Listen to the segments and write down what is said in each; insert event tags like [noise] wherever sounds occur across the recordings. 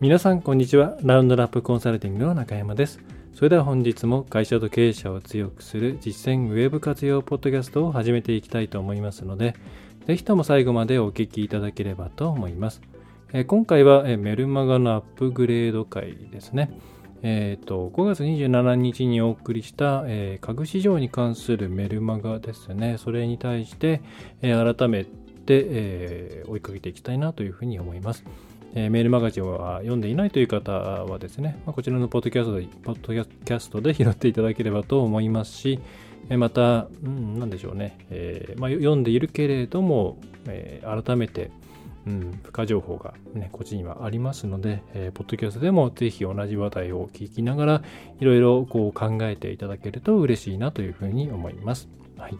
皆さんこんにちはラウンドナップコンサルティングの中山ですそれでは本日も会社と経営者を強くする実践ウェブ活用ポッドキャストを始めていきたいと思いますのでぜひとも最後までお聞きいただければと思います今回は、メルマガのアップグレード会ですね。えーと、5月27日にお送りした、えー、家具市場に関するメルマガですね。それに対して、えー、改めて、えー、追いかけていきたいなというふうに思います。えメールマガジンは読んでいないという方はですね、ま、こちらのポッドキャストでポッドキャストで拾っていただければと思いますし、えまた、うん、なんでしょうね、えまあ、読んでいるけれども、え改めて、うん、付加情報が、ね、こっちにはありますので、えー、ポッドキャストでもぜひ同じ話題を聞きながら、いろいろこう考えていただけると嬉しいなというふうに思います。はい。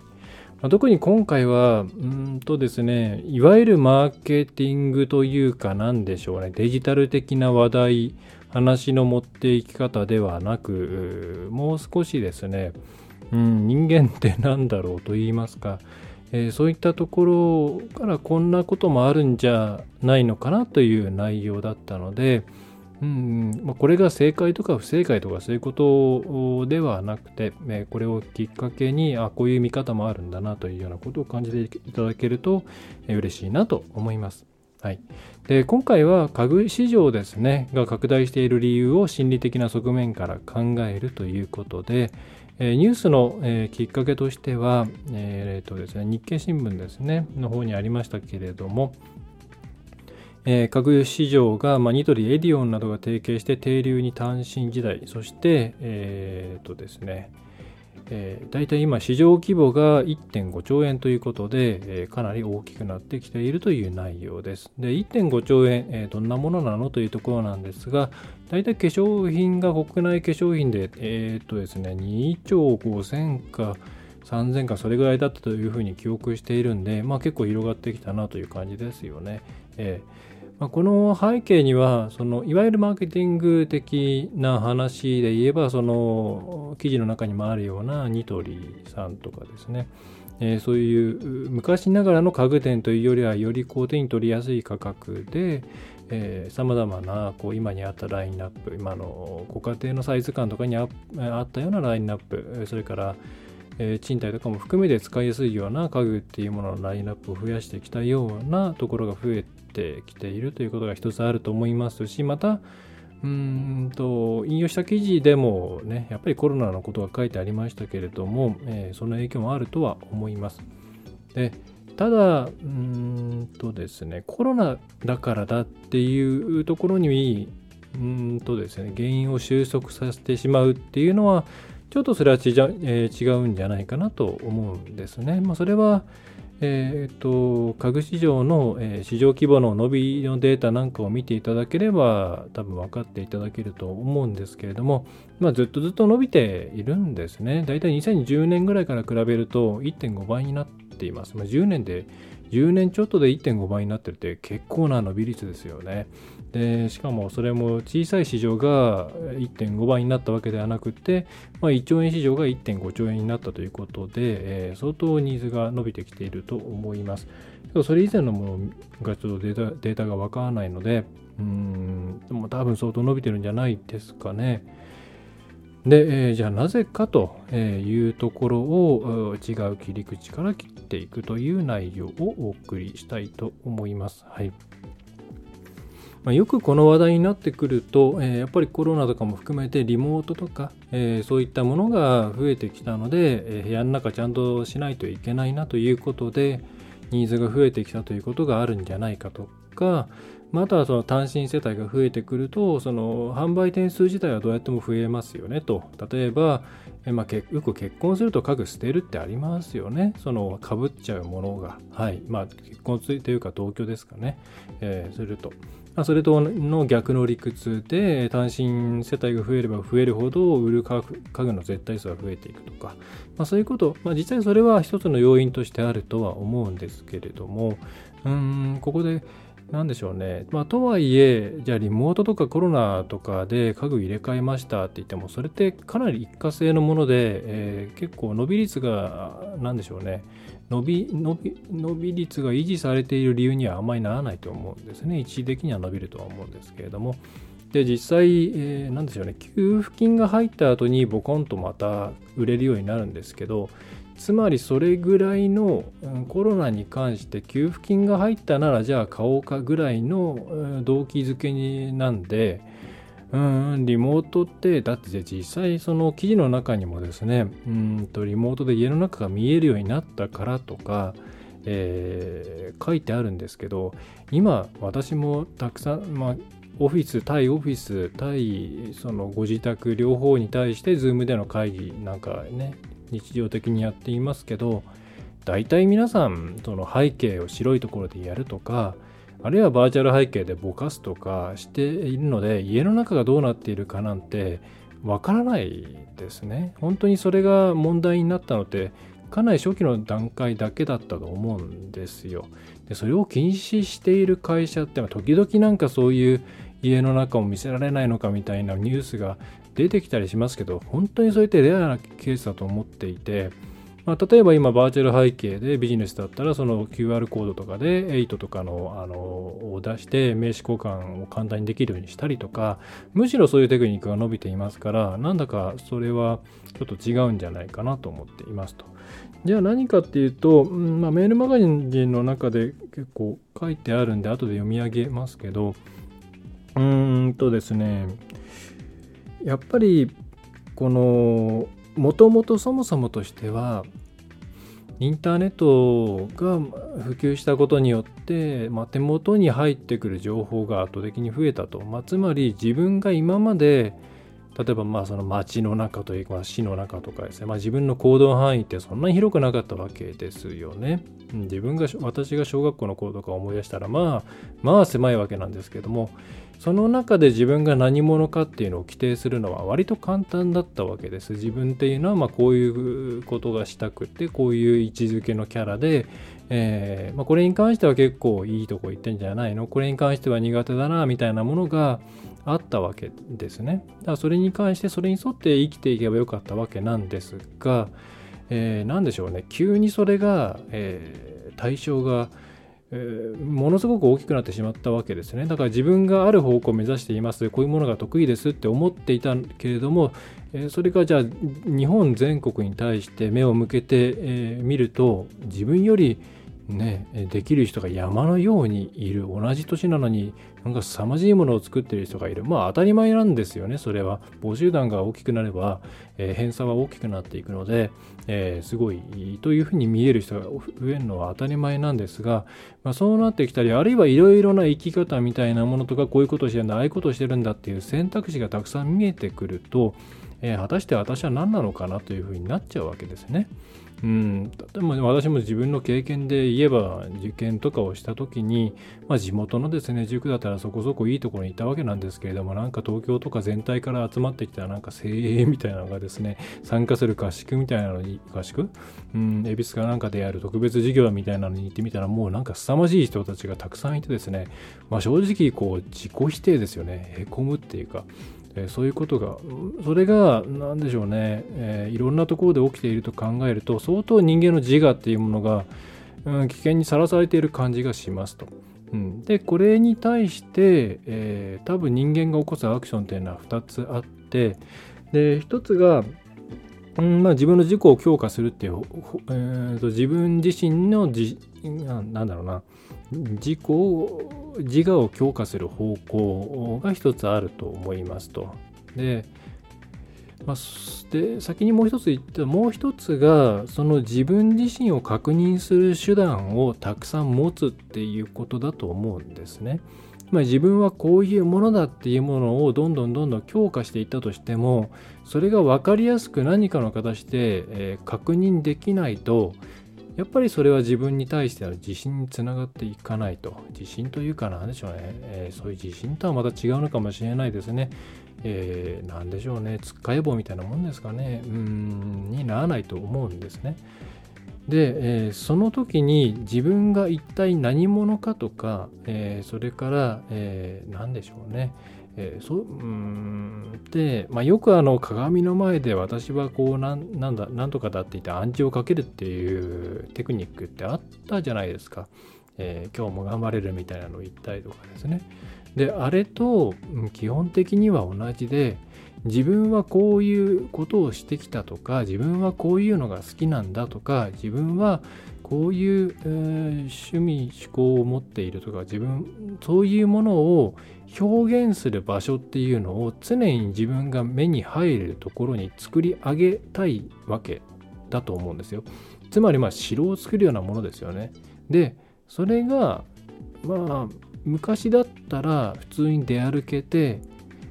特に今回は、うんとですね、いわゆるマーケティングというかなんでしょうね、デジタル的な話題、話の持っていき方ではなく、もう少しですね、うん、人間って何だろうと言いますか、えー、そういったところからこんなこともあるんじゃないのかなという内容だったので、うんまあ、これが正解とか不正解とかそういうことではなくて、えー、これをきっかけにあこういう見方もあるんだなというようなことを感じていただけると、えー、嬉しいなと思います。はい、で今回は家具市場ですねが拡大している理由を心理的な側面から考えるということで、えニュースの、えきっかけとしては、えーとですね、日経新聞ですね、の方にありましたけれども、えー、家具市場が、まあ、ニトリ、エディオンなどが提携して停留に単身時代、そして、えーとですね、えー、大体今市場規模が1.5兆円ということで、えー、かなり大きくなってきているという内容です。で、1.5兆円、えー、どんなものなのというところなんですが、大体化粧品が国内化粧品で、えっ、とですね、2兆5000か3000かそれぐらいだったというふうに記憶しているんで、まあ結構広がってきたなという感じですよね。えーまあ、この背景にはそのいわゆるマーケティング的な話で言えばその記事の中にもあるようなニトリさんとかですね、え、そういう昔ながらの家具店というよりはよりこう手に取りやすい価格でさまざまなこう今にあったラインナップ今のご家庭のサイズ感とかにあったようなラインナップそれからえ賃貸とかも含めて使いやすいような家具っていうもののラインナップを増やしてきたようなところが増えてきているということが一つあると思いますしまたうんと引用した記事でもねやっぱりコロナのことが書いてありましたけれども、えー、その影響もあるとは思います。でただうんとですねコロナだからだっていうところにうんとですね原因を収束させてしまうっていうのはちょっとそれは違,、えー、違うんじゃないかなと思うんですね。まあ、それは、えーと、家具市場の、えー、市場規模の伸びのデータなんかを見ていただければ多分分かっていただけると思うんですけれども、まあ、ずっとずっと伸びているんですね。だいたい2010年ぐらいから比べると1.5倍になっています。まあ、10年で10年ちょっとで1.5倍になってるって結構な伸び率ですよね。でしかもそれも小さい市場が1.5倍になったわけではなくて、まあ、1兆円市場が1.5兆円になったということで、えー、相当ニーズが伸びてきていると思います。それ以前のものがちょっとデータデータがわからないので、うん、でも多分相当伸びてるんじゃないですかね。で、えー、じゃあなぜかというところを違う切り口から切っていくという内容をお送りしたいと思います。はい。まあ、よくこの話題になってくると、えー、やっぱりコロナとかも含めてリモートとか、えー、そういったものが増えてきたので、え、部屋の中ちゃんとしないといけないなということでニーズが増えてきたということがあるんじゃないかとか、まあ、あとはその単身世帯が増えてくるとその販売点数自体はどうやっても増えますよねと。例えば、えまあ、よく結婚すると家具捨てるってありますよね。そのかぶっちゃうものが。はい。まあ結婚というか同居ですかね、えー、すると。ま、それとの逆の理屈で単身世帯が増えれば増えるほど売る家具の絶対数が増えていくとか、まあ、そういうこと、まあ、実際それは一つの要因としてあるとは思うんですけれども。うんここでなんでしょうね。まあ、とはいえ、じゃあリモートとかコロナとかで家具入れ替えましたって言っても、それってかなり一過性のもので、えー、結構伸び率が、なんでしょうね。伸び、伸び、伸び率が維持されている理由にはあまりならないと思うんですね。一時的には伸びるとは思うんですけれども。で、実際、えー、なんでしょうね。給付金が入った後にボコンとまた売れるようになるんですけど、つまりそれぐらいのコロナに関して給付金が入ったならじゃあ買おうかぐらいの動機づけになんでうんリモートってだって実際その記事の中にもですねうんとリモートで家の中が見えるようになったからとか、えー、書いてあるんですけど今私もたくさん、まあ、オフィス対オフィス対そのご自宅両方に対して Zoom での会議なんかね日常的にやっていますけど大体皆さんその背景を白いところでやるとかあるいはバーチャル背景でぼかすとかしているので家の中がどうなっているかなんてわからないですね。本当にそれが問題になったのってかなり初期の段階だけだったと思うんですよ。でそれを禁止している会社って時々なんかそういう家の中を見せられないのかみたいなニュースが出てきたりしますけど、本当にそういったレアなケースだと思っていて、まあ、例えば今バーチャル背景でビジネスだったらその QR コードとかで8とかのあのを出して名刺交換を簡単にできるようにしたりとかむしろそういうテクニックが伸びていますからなんだかそれはちょっと違うんじゃないかなと思っていますと。じゃあ何かっていうと、うんまあ、メールマガジンの中で結構書いてあるんで後で読み上げますけどうーんとですねやっぱりこのもともとそもそもとしてはインターネットが普及したことによって、まあ、手元に入ってくる情報が圧倒的に増えたと、まあ、つまり自分が今まで例えばまあその街の中というか市の中とかですね、まあ、自分の行動範囲ってそんなに広くなかったわけですよね。自分が私が小学校の頃とか思い出したらまあまあ狭いわけなんですけどもその中で自分が何者かっていうのを規定するのは割と簡単だったわけです。自分っていうのはまこういうことがしたくてこういう位置づけのキャラで、えー、まあ、これに関しては結構いいとこ行ってんじゃないの？これに関しては苦手だなみたいなものがあったわけですね。だからそれに関してそれに沿って生きていけばよかったわけなんですが、えー、何でしょうね急にそれが、えー、対象が、えー、ものすごく大きくなってしまったわけですね。だから自分がある方向を目指しています、こういうものが得意ですって思っていたけれども、えそれがじゃあ日本全国に対して目を向けて、え見ると自分よりね、できる人が山のようにいる。同じ年なのになんか凄まじいものを作ってる人がいる。まあ当たり前なんですよねそれは。母集団が大きくなれば、えー、偏差は大きくなっていくので、えー、すごいというふうに見える人が増えるのは当たり前なんですが、まあ、そうなってきたりあるいはいろいろな生き方みたいなものとかこういうことしてるんだああいうことをしてるんだっていう選択肢がたくさん見えてくると、えー、果たして私は何なのかなというふうになっちゃうわけですね。うん、でも私も自分の経験で言えば受験とかをした時に、まあ、地元のですね塾だったらそこそこいいところにいたわけなんですけれどもなんか東京とか全体から集まってきたなんか精鋭みたいなのがですね参加する合宿みたいなのに合宿？うん恵比寿かなんかでやる特別授業みたいなのに行ってみたらもうなんか凄まじい人たちがたくさんいてですね、まあ、正直こう自己否定ですよね。へこむっていうか。え、そういうことが、それが何でしょうね、え、いろんなところで起きていると考えると、相当人間の自我っていうものが、うん、危険にさらされている感じがしますと。うん、で、これに対して、えー、多分人間が起こすアクションっていうのは2つあって、で、1つが、うんまあ、自分の自己を強化するっていう、えーと、自分自身のじなんだろうな自己自我を強化する方向が一つあると思いますと。で,、まあ、で先にもう一つ言ったもう一つがその自分自身を確認する手段をたくさん持つっていうことだと思うんですね。まあ、自分はこういうものだっていうものをどんどんどんどん強化していったとしてもそれが分かりやすく何かの形で、えー、確認できないと、やっぱりそれは自分に対しての自信につながっていかないと。自信というかなんでしょうね、えー、そういう自信とはまた違うのかもしれないですね。えー、なんでしょうね。つっかえ棒みたいなもんですかね。うんにならないと思うんですね。で、えー、その時に自分が一体何者かとか、えー、それから、えー、何でしょうね、えー、そううんで、まあ、よくあの鏡の前で私はこうなんなんだなんとかだって言って暗示をかけるっていうテクニックってあったじゃないですか、えー、今日も頑張れるみたいなのを言ったりとかですね。であれと基本的には同じで自分はこういうことをしてきたとか自分はこういうのが好きなんだとか自分はこういう、え、趣味思考を持っているとか自分そういうものを表現する場所っていうのを常に自分が目に入るところに作り上げたいわけだと思うんですよ。つまりまあ城を作るようなものですよね。でそれがまあ昔だったら普通に出歩けて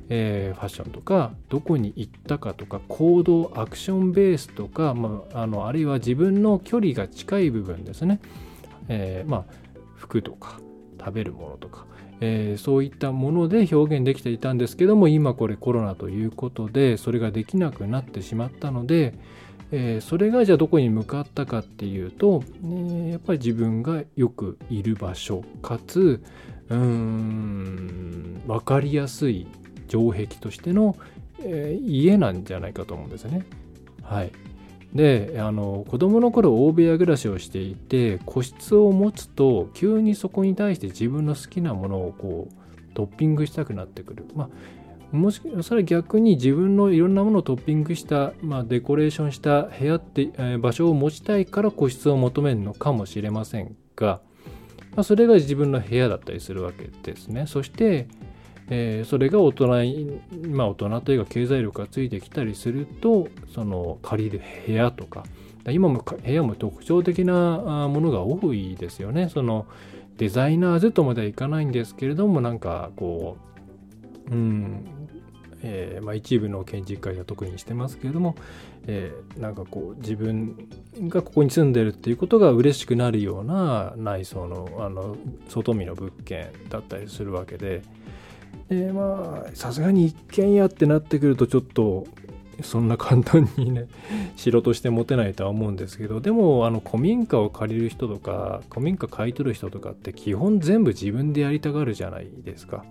えー、ファッションとかどこに行ったかとか行動アクションベースとか、まあ、あのあるいは自分の距離が近い部分ですね、えー、まあ、服とか食べるものとか、えー、そういったもので表現できていたんですけども今これコロナということでそれができなくなってしまったので、えー、それがじゃあどこに向かったかっていうと、ね、やっぱり自分がよくいる場所かつうーん分かりやすい城壁としての、えー、家なんじゃないかと思うんですね。はい、であの子供の頃大部屋暮らしをしていて個室を持つと急にそこに対して自分の好きなものをこうトッピングしたくなってくる。まあもしそれは逆に自分のいろんなものをトッピングした、まあ、デコレーションした部屋って、えー、場所を持ちたいから個室を求めるのかもしれませんが、まあ、それが自分の部屋だったりするわけですね。そして、えー、それが大人に、まあ大人というか経済力がついてきたりすると、その借りる部屋とか、今も部屋も特徴的なものが多いですよね。そのデザイナーズとまではいかないんですけれども、なんかこう、うん、えー、まあ、一部の建築会社は特にしてますけれども、えー、なんかこう自分がここに住んでるっていうことが嬉しくなるような内装のあの外見の物件だったりするわけで、でまあさすがに一軒家ってなってくるとちょっとそんな簡単にね [laughs] 城として持てないとは思うんですけどでもあの古民家を借りる人とか古民家買い取る人とかって基本全部自分でやりたがるじゃないですか。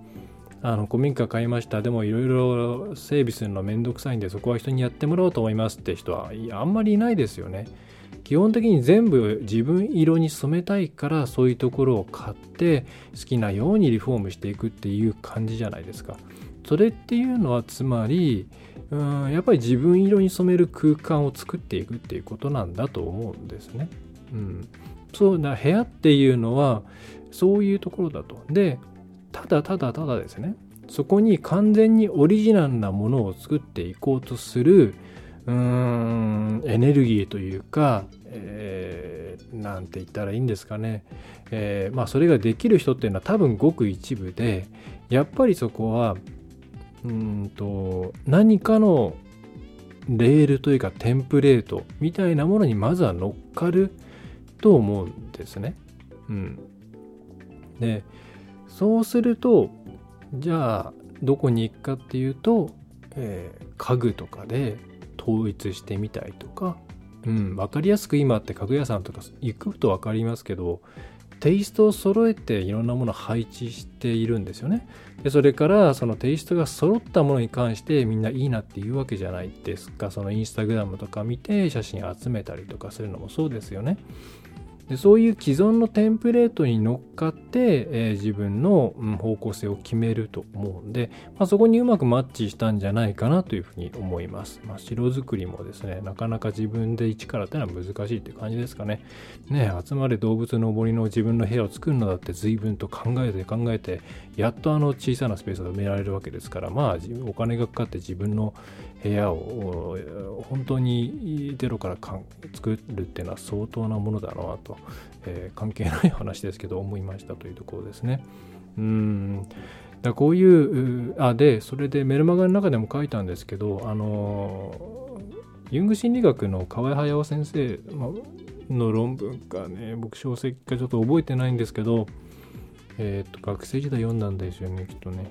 あの古民家買いましたでもいろいろ整備するのめんどくさいんでそこは人にやってもらおうと思いますって人はあんまりいないですよね。基本的に全部自分色に染めたいからそういうところを買って好きなようにリフォームしていくっていう感じじゃないですか。それっていうのはつまりうんやっぱり自分色に染める空間を作っていくっていうことなんだと思うんですね。うん、そうな部屋っていうのはそういうところだと。でただただただですねそこに完全にオリジナルなものを作っていこうとするエネルギーというか、えー、なんて言ったらいいんですかね、えー、まあそれができる人っていうのは多分ごく一部でやっぱりそこはうんと何かのレールというかテンプレートみたいなものにまずは乗っかると思うんですね。うん、でそうするとじゃあどこに行くかっていうと、えー、家具とかで統一してみたりとか、うん、分かりやすく今って家具屋さんとか行くと分かりますけどテイストを揃えていろんなものを配置しているんですよね。でそれからそのテイストが揃ったものに関してみんないいなっていうわけじゃないですか。そのインスタグラムとか見て写真集めたりとかするのもそうですよね。でそういう既存のテンプレートに乗っかって、えー、自分の、方向性を決めると思うんで、まあ、そこにうまくマッチしたんじゃないかなというふうに思います。まあ、城作りもですね、なかなか自分で一からってのは難しいって感じですかね。ね集まれ動物の森の自分の部屋を作るのだって随分と考えて考えて、やっとあの小さなスペースが埋められるわけですから、まあお金がかかって自分の部屋を本当にゼロからかん作るっていうのは相当なものだなと、えー、関係ない話ですけど思いましたというところですね。うんだこういうあでそれでメルマガの中でも書いたんですけどあのユング心理学の河合駿先生、の論文かね僕小説かちょっと覚えてないんですけどえっ、と学生時代読んだんですよねきっとね、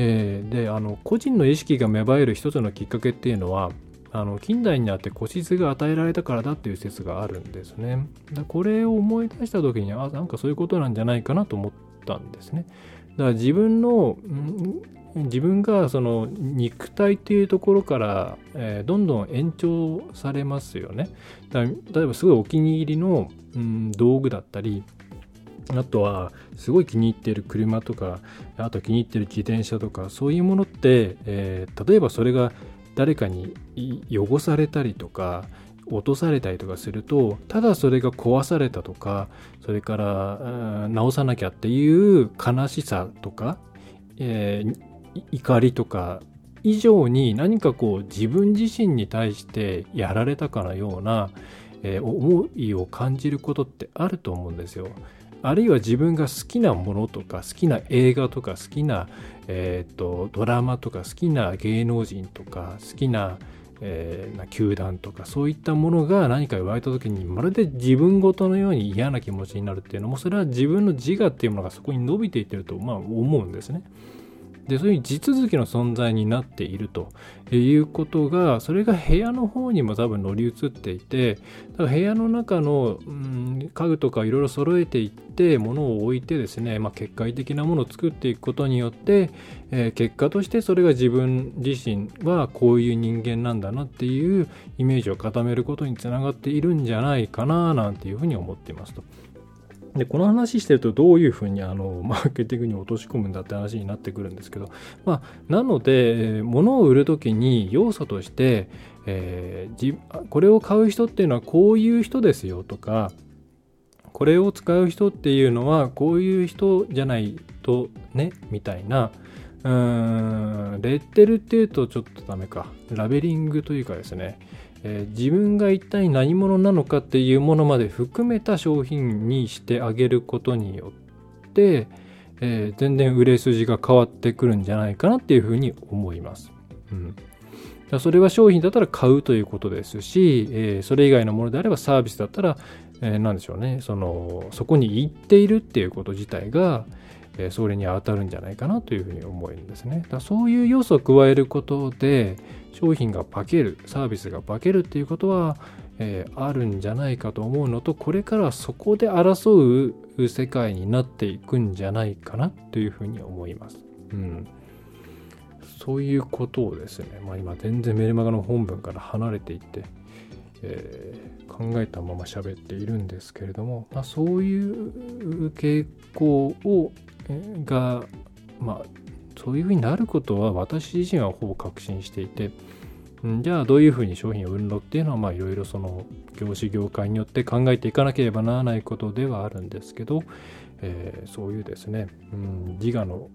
えー、であの個人の意識が芽生える一つのきっかけっていうのはあの近代になって個室が与えられたからだっていう説があるんですね。だこれを思い出した時にあなんかそういうことなんじゃないかなと思ったんですね。だから自分の自分がその肉体っていうところから、えー、どんどん延長されますよね。だ例えばすごいお気に入りの、うん、道具だったりあとはすごい気に入っている車とかあと気に入っている自転車とかそういうものって、えー、例えばそれが誰かに汚されたりとか落とされたりとかするとただそれが壊されたとかそれから直さなきゃっていう悲しさとか、えー、怒りとか以上に何かこう自分自身に対してやられたかのような、えー、思いを感じることってあると思うんですよ。あるいは自分が好きなものとか好きな映画とか好きな、えーと、ドラマとか好きな芸能人とか好きな,、えー、な球団とかそういったものが何か言われた時にまるで自分ごとのように嫌な気持ちになるっていうのもそれは自分の自我っていうものがそこに伸びていってるとまあ思うんですね。でそういう地続きの存在になっているということがそれが部屋の方にも多分乗り移っていてだから部屋の中の、うん、家具とかいろいろ揃えていって物を置いてですね、まあ、結界的なものを作っていくことによって、えー、結果としてそれが自分自身はこういう人間なんだなっていうイメージを固めることにつながっているんじゃないかななんていうふうに思っていますと。でこの話してるとどういうふうにあのマーケティングに落とし込むんだって話になってくるんですけど、まあ、なので物を売る時に要素として、えー、これを買う人っていうのはこういう人ですよとかこれを使う人っていうのはこういう人じゃないとねみたいなうーんレッテルっていうとちょっとダメか。ラベリングというかですね。えー、自分が一体何者なのかっていうものまで含めた商品にしてあげることによって、えー、全然売れ筋が変わってくるんじゃないかなっていうふうに思います。うんそれは商品だったら買うということですし、えー、それ以外のものであればサービスだったら、えー、何でしょうねそのそこに行っているっていうこと自体が、え、それに当たるんじゃないかなというふうに思うんですね。だそういう要素を加えることで、商品が化けるサービスが化けるっていうことは、えー、あるんじゃないかと思うのとこれからそこで争う世界になっていくんじゃないかなというふうに思います。うん、そういうことをですね、まあ、今全然メルマガの本文から離れていって、えー、考えたまま喋っているんですけれども、まあ、そういう傾向を、が、まあ、そういうふうになることは私自身はほぼ確信していて、じゃあどういうふうに商品を売るのっていうのはまあいろいろその業種業界によって考えていかなければならないことではあるんですけど、えー、そういうですね、うん、自我の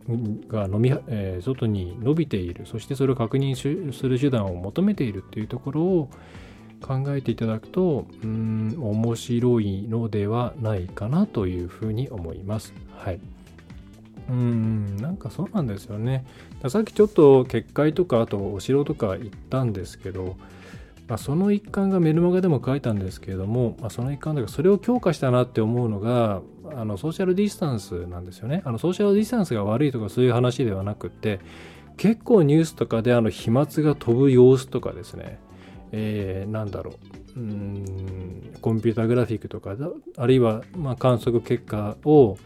が飲み、えー、外に伸びているそしてそれを確認する手段を求めているっていうところを考えていただくとうん面白いのではないかなというふうに思います。はいうんなんかそうなんですよね。さっきちょっと結界とかあとお城とか行ったんですけど、まあ、その一環がメルマガでも書いたんですけれども、まあ、その一環だからそれを強化したなって思うのがあのソーシャルディスタンスなんですよね。あのソーシャルディスタンスが悪いとかそういう話ではなくて結構ニュースとかであの飛沫が飛ぶ様子とかですね、えー、なんだろう。うんコンピュータグラフィックとかあるいはま観測結果を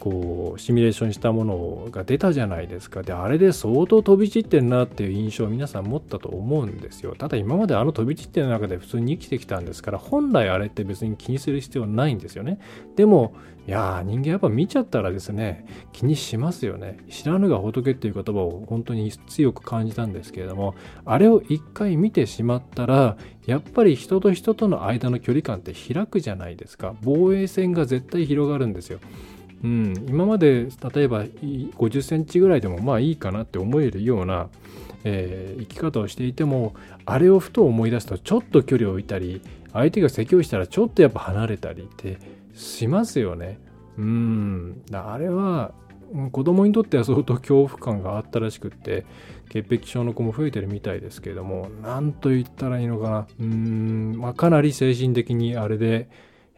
こうシミュレーションしたものが出たじゃないですか。であれで相当飛び散ってんなっていう印象を皆さん持ったと思うんですよ。ただ今まであの飛び散ってる中で普通に生きてきたんですから本来あれって別に気にする必要ないんですよね。でもいやー人間やっぱ見ちゃったらですね気にしますよね。知らぬが仏っていう言葉を本当に強く感じたんですけれどもあれを一回見てしまったらやっぱり人と人との間の距離感って開くじゃないですか。防衛線が絶対広がるんですよ。うん、今まで例えば50センチぐらいでもまあいいかなって思えるような、えー、生き方をしていてもあれをふと思い出すとちょっと距離を置いたり相手が咳をしたらちょっとやっぱ離れたりってしますよね。うん。あれは子供にとっては相当恐怖感があったらしくって潔癖症の子も増えてるみたいですけれども何と言ったらいいのかな。うん、まあ、かなり精神的にあれで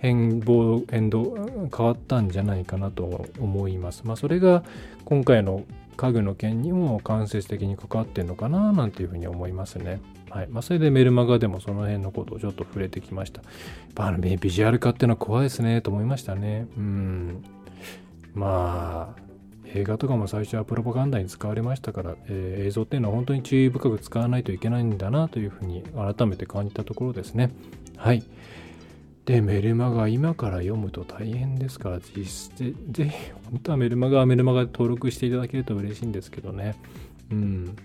変動変動変わったんじゃないかなと思います。まあ、それが今回の家具の件にも間接的に関わってんのかななんていうふうに思いますね。はいまあ、それでメルマガでもその辺のことをちょっと触れてきました。やっぱあのビジュアル化っていうのは怖いですねと思いましたね。うん。まあ、映画とかも最初はプロパガンダに使われましたから、えー、映像っていうのは本当に注意深く使わないといけないんだなというふうに改めて感じたところですね。はい。で、メルマガ今から読むと大変ですから、実質ぜひ、本当はメルマガはメルマガで登録していただけると嬉しいんですけどね。うん。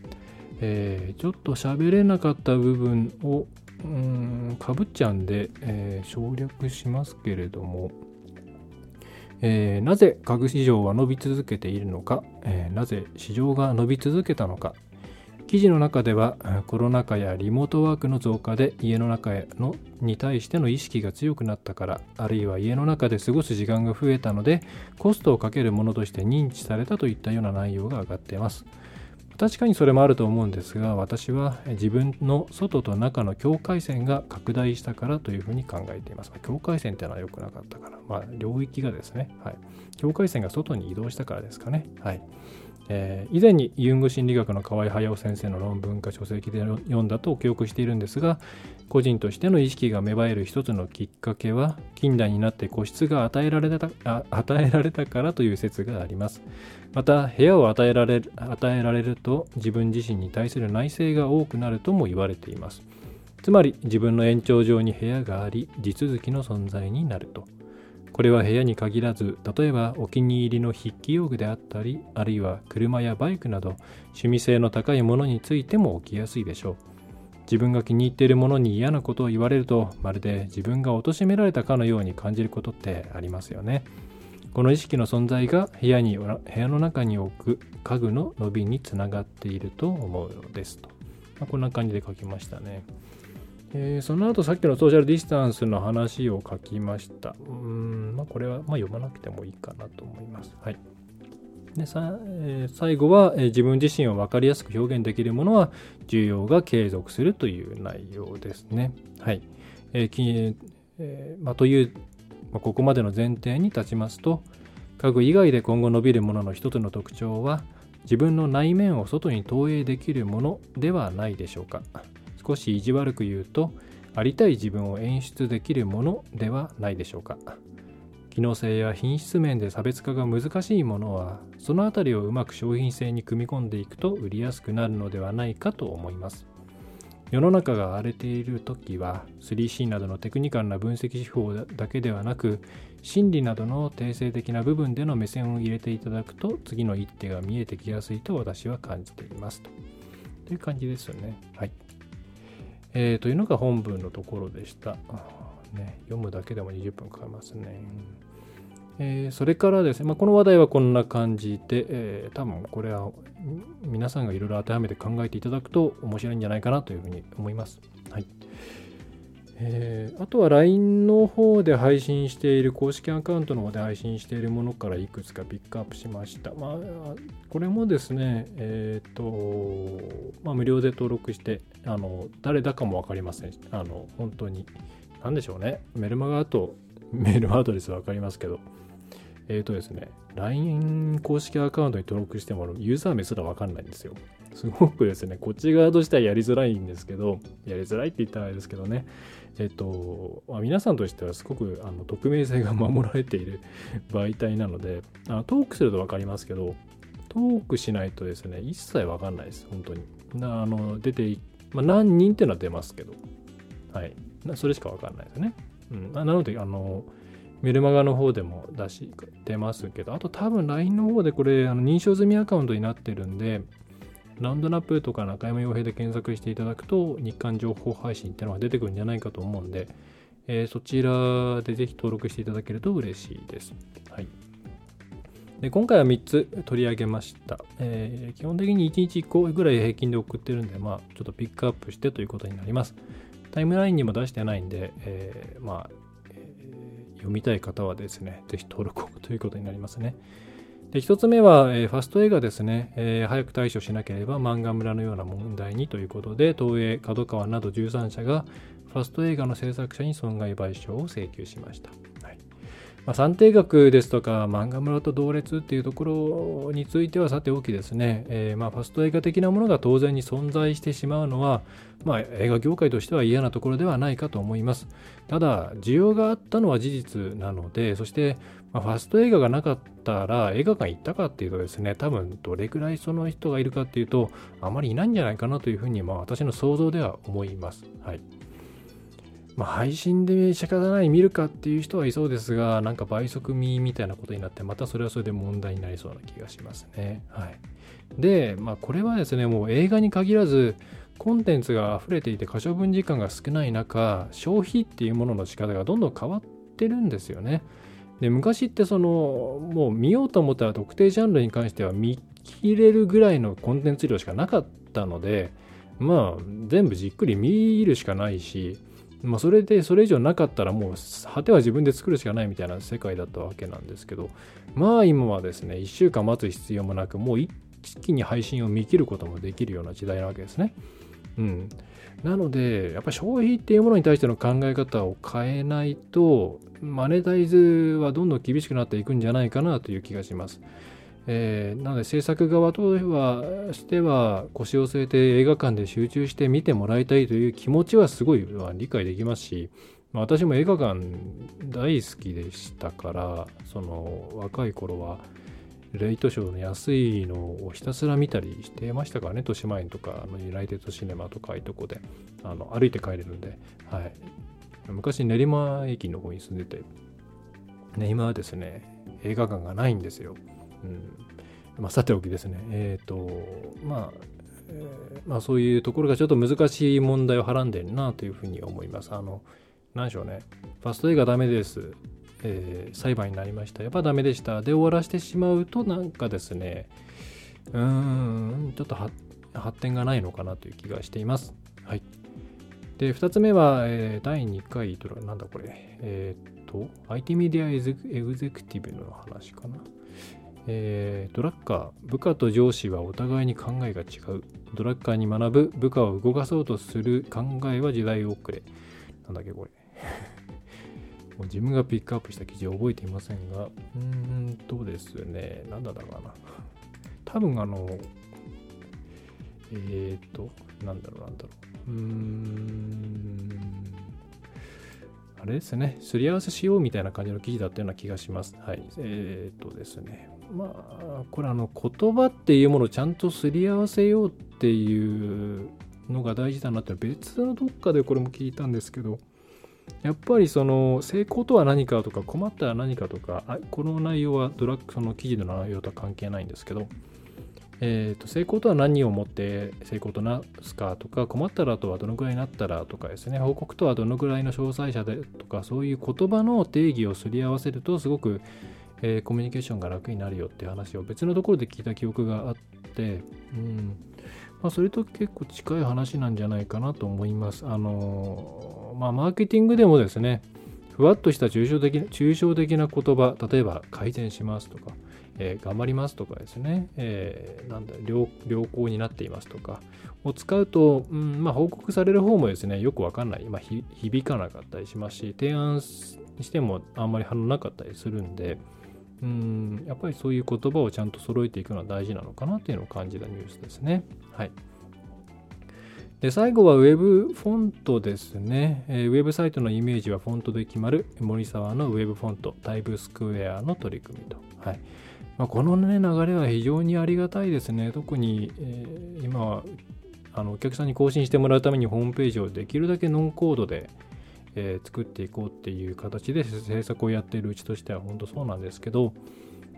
えー、ちょっと喋れなかった部分を、うん、かぶっちゃうんで、えー、省略しますけれども、えー、なぜ家具市場は伸び続けているのか、えー、なぜ市場が伸び続けたのか？記事の中ではコロナ禍やリモートワークの増加で家の中へのに対しての意識が強くなったからあるいは家の中で過ごす時間が増えたのでコストをかけるものとして認知されたといったような内容が上がっています。確かにそれもあると思うんですが私は自分の外と中の境界線が拡大したからというふうに考えています。境界線っていうのは良くなかったからまあ領域がですね、はい、境界線が外に移動したからですかね。はい。えー、以前にユング心理学の河合隼先生の論文か書籍で読んだと記憶しているんですが個人としての意識が芽生える一つのきっかけは近代になって個室が与えられた与えられたからという説があります。また部屋を与えられ与えられると自分自身に対する内省が多くなるとも言われています。つまり自分の延長上に部屋があり地続きの存在になると。これは部屋に限らず例えばお気に入りの筆記用具であったりあるいは車やバイクなど趣味性の高いものについても起きやすいでしょう。自分が気に入っているものに嫌なことを言われるとまるで自分が貶められたかのように感じることってありますよね。この意識の存在が部屋に部屋の中に置く家具の伸びにつながっていると思うのですと、まあ、こんな感じで書きましたね。えー、その後さっきのソーシャルディスタンスの話を書きました。うん、まあ、これはまあ読まなくてもいいかなと思います。はい。でさえー、最後は、えー、自分自身を分かりやすく表現できるものは需要が継続するという内容ですね。はい。えーえー、まあ、という、まあ、ここまでの前提に立ちますと、家具以外で今後伸びるものの一つの特徴は、自分の内面を外に投影できるものではないでしょうか。少し意地悪く言うとありたい自分を演出できるものではないでしょうか。機能性や品質面で差別化が難しいものはその辺りをうまく商品性に組み込んでいくと売りやすくなるのではないかと思います。世の中が荒れている時は 3C などのテクニカルな分析手法だけではなく心理などの定性的な部分での目線を入れていただくと次の一手が見えてきやすいと私は感じています。という感じですよね。はい。えー、というのが本文のところでした。ね、読むだけでも20分かかりますね。えー、それからですね、まあ、この話題はこんな感じで、えー、多分これは皆さんがいろいろ当てはめて考えていただくと面白いんじゃないかなというふうに思います。はい。えー、あとは LINE の方で配信している公式アカウントの方で配信しているものからいくつかピックアップしました。まあ、これもですね、えっ、ー、と、まあ、無料で登録して、あの、誰だかもわかりません。あの、本当に、なんでしょうね。メルマガとメールアドレスわかりますけど、えっ、ー、とですね、LINE 公式アカウントに登録してもユーザー名すらわかんないんですよ。すごくですね、こっち側としてはやりづらいんですけど、やりづらいって言ったらあれですけどね、えっと、まあ、皆さんとしてはすごくあの匿名性が守られている [laughs] 媒体なので、あのトークすると分かりますけど、トークしないとですね、一切分かんないです、本当に。あの出て、まあ、何人っていうのは出ますけど、はい。それしか分かんないですね。うん、なので、あの、メルマガの方でも出し、出ますけど、あと多分 LINE の方でこれ、あの認証済みアカウントになってるんで、ランドナップとか中山洋平で検索していただくと、日刊情報配信ってのが出てくるんじゃないかと思うんで、えー、そちらでぜひ登録していただけると嬉しいです。はい。で今回は3つ取り上げました、えー、基本的に1日1個ぐらい平均で送ってるんで、まあ、ちょっとピックアップしてということになります。タイムラインにも出してないんで、えー、まあ、え、読みたい方はですね、ぜひ登録をということになりますね。で1つ目は、えー、ファスト映画ですね、えー、早く対処しなければ漫画村のような問題にということで東映角川など13社がファスト映画の制作者に損害賠償を請求しました。はいまあ、算定額ですとか漫画村と同列っていうところについてはさておきですね、えー、まあファスト映画的なものが当然に存在してしまうのは、まあ、映画業界としては嫌なところではないかと思います。ただ、需要があったのは事実なので、そして、まあ、ファスト映画がなかったら映画館行ったかっていうとですね、多分どれくらいその人がいるかっていうと、あまりいないんじゃないかなというふうに、まあ私の想像では思います。はい。まあ、配信で仕方ない見るかっていう人はいそうですが、なんか倍速見みたいなことになって、またそれはそれで問題になりそうな気がしますね。はい。で、まあ、これはですね、もう映画に限らず、コンテンツが溢れていて可処分時間が少ない中、消費っていうものの仕方がどんどん変わってるんですよね。で、昔ってその、もう見ようと思ったら特定ジャンルに関しては見切れるぐらいのコンテンツ量しかなかったので、まあ、全部じっくり見るしかないし、まあ、それでそれ以上なかったらもう果ては自分で作るしかないみたいな世界だったわけなんですけどまあ今はですね1週間待つ必要もなくもう一気に配信を見切ることもできるような時代なわけですね。うん、なのでやっぱり消費っていうものに対しての考え方を変えないとマネタイズはどんどん厳しくなっていくんじゃないかなという気がします。えー、なので制作側とはしては腰を据えて映画館で集中して見てもらいたいという気持ちはすごい理解できますし、まあ、私も映画館大好きでしたからその若い頃はレイトショーの安いのをひたすら見たりしてましたからね、豊島園とか、あのユナイテッドシネマとかああいうとこであの歩いて帰れるんで、はい。昔練馬駅の方に住んでて、ね、今はですね、映画館がないんですよ。うんまあ、さておきですね、えっ、ー、と、まあ、えー、まあ、そういうところがちょっと難しい問題をはらんでるなというふうに思います。あの、何でしょうね、ファスト映画ダメです。えー、裁判になりました。やっぱダメでした。で終わらせてしまうとなんかですね、うーん、ちょっと発展がないのかなという気がしています。はい。で、2つ目は、えー、第2回、なんだこれ、えー、っと、IT メディアエグゼクティブの話かな。えー、ドラッカー、部下と上司はお互いに考えが違う。ドラッカーに学ぶ、部下を動かそうとする考えは時代遅れ。なんだっけ、これ。もう自分がピックアップした記事を覚えていませんが、うーんとですね、なんだったかな。多分あの、えっ、ー、と、なんだろうなんだろう。うーん、あれですね、すり合わせしようみたいな感じの記事だったような気がします。はい。えっ、ー、とですね、まあ、これあの、言葉っていうものをちゃんとすり合わせようっていうのが大事だなって別のどっかでこれも聞いたんですけど、やっぱりその成功とは何かとか困ったら何かとかこの内容はドラッグその記事の内容とは関係ないんですけど、えー、と成功とは何をもって成功となすかとか困ったらとはどのぐらいになったらとかですね報告とはどのぐらいの詳細者でとかそういう言葉の定義をすり合わせるとすごく、えー、コミュニケーションが楽になるよって話を別のところで聞いた記憶があって、うん。まあ、それと結構近い話なんじゃないかなと思います。あのまあ、マーケティングでもですね、ふわっとした抽象的抽象的な言葉、例えば改善しますとか、えー、頑張りますとかですね、えー、なんだ良、良好になっていますとかを使うと、うんまあ、報告される方もですね、よくわかんない、まあ、響かなかったりしますし、提案してもあんまり反応なかったりするんで、うんやっぱりそういう言葉をちゃんと揃えていくのは大事なのかなっていうのを感じたニュースですね。はい。で最後は Web フォントですね、えー。ウェブサイトのイメージはフォントで決まる森沢の Web フォントタイブスクエアの取り組みと。はいまあ、この、ね、流れは非常にありがたいですね。特に、えー、今はあのお客さんに更新してもらうためにホームページをできるだけノンコードで、えー、作っていこうっていう形で制作をやっているうちとしては本当そうなんですけど、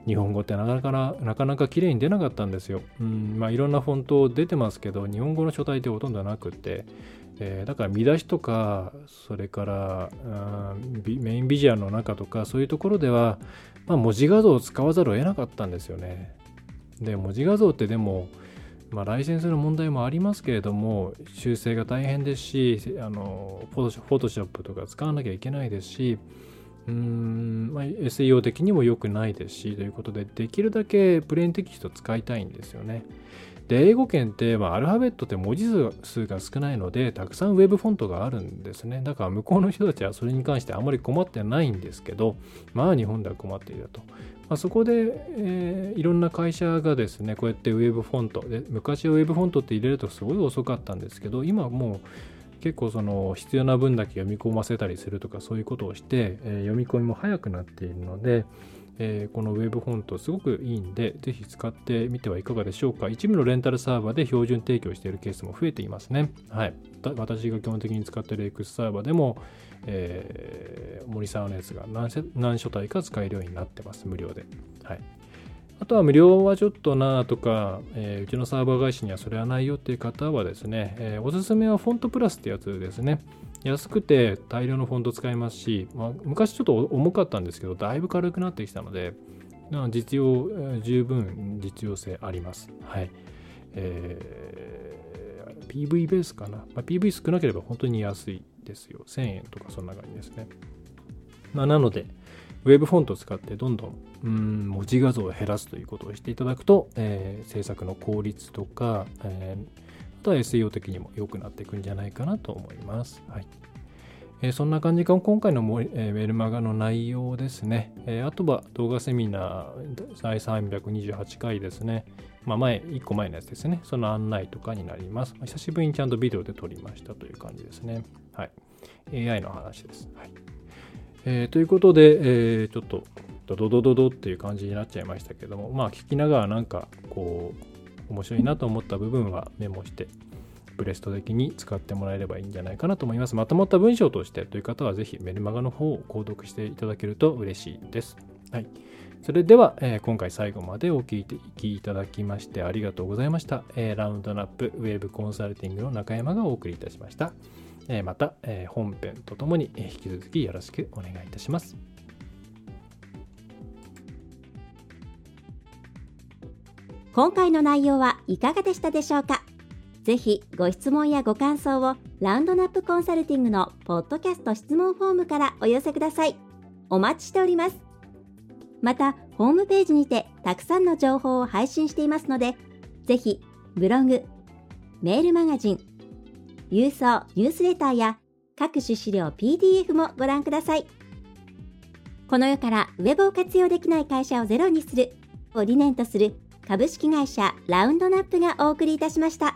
日本語ってなかなかなかなか綺麗に出なかったんですよ。うんまあ、いろんなフォント出てますけど、日本語の書体ってほとんどなくて、えー、だから見出しとか、それからメインビジュアルの中とか、そういうところでは、まあ、文字画像を使わざるを得なかったんですよね。で、文字画像ってでも、まあ、ライセンスの問題もありますけれども、修正が大変ですし、あのフォトショップとか使わなきゃいけないですし、うーん、まあ、SEO 的にも良くないですしということでできるだけプレーンテキスト使いたいんですよね。で英語圏って、まあ、アルファベットって文字数が少ないのでたくさんウェブフォントがあるんですねだから向こうの人たちはそれに関してあまり困ってないんですけどまあ日本では困っていると、まあ、そこで、えー、いろんな会社がですねこうやってウェブフォントで昔はウェブフォントって入れるとすごい遅かったんですけど今もう結構その必要な分だけ読み込ませたりするとかそういうことをして、えー、読み込みも早くなっているので、えー、この Web フォントすごくいいんで、ぜひ使ってみてはいかがでしょうか。一部のレンタルサーバーで標準提供しているケースも増えていますね。はい。私が基本的に使っている X サーバーでも、えー、森沢のやつが何何書体か使えるようになってます。無料で。はい。あとは無料はちょっとなとか、えー、うちのサーバー会社にはそれはないよっていう方はですね、えー、おすすめはフォントプラスってやつですね。安くて大量のフォント使えますし、まあ、昔ちょっと重かったんですけど、だいぶ軽くなってきたので、実用、十分実用性あります。はい。えー、PV ベースかな。まあ、PV 少なければ本当に安いですよ。1000円とかそんな感じですね。まあ、なので、ウェブフォントを使ってどんどんん文字画像を減らすということをしていただくと、えー、制作の効率とか、えー、あとは SEO 的にも良くなっていくんじゃないかなと思います。はいえー、そんな感じが今回のモ、えー、メルマガの内容ですね。えー、あとは動画セミナー第328回ですね。まあ前、1個前のやつですね。その案内とかになります。久しぶりにちゃんとビデオで撮りましたという感じですね。はい。AI の話です。はいえー、ということで、えー、ちょっとドドドドドっていう感じになっちゃいましたけども、まあ聞きながらなんかこう面白いなと思った部分はメモしてブレスト的に使ってもらえればいいんじゃないかなと思います。まとまった文章としてという方はぜひメルマガの方を購読していただけると嬉しいです。はい。それでは、えー、今回最後までお聞きいただきましてありがとうございました。えー、ラウンドナップウェブコンサルティングの中山がお送りいたしました。えまた、え本編とともに引き続きよろしくお願いいたします。今回の内容はいかがでしたでしょうか？ぜひご質問やご感想をラウンドナップコンサルティングのポッドキャスト質問フォームからお寄せください。お待ちしております。また、ホームページにてたくさんの情報を配信していますので、ぜひブログ、メールマガジン、郵送ニュースレターや各種資料 PDF もご覧ください。この世からウェブを活用できない会社をゼロにするを理念とする株式会社ラウンドナップがお送りいたしました。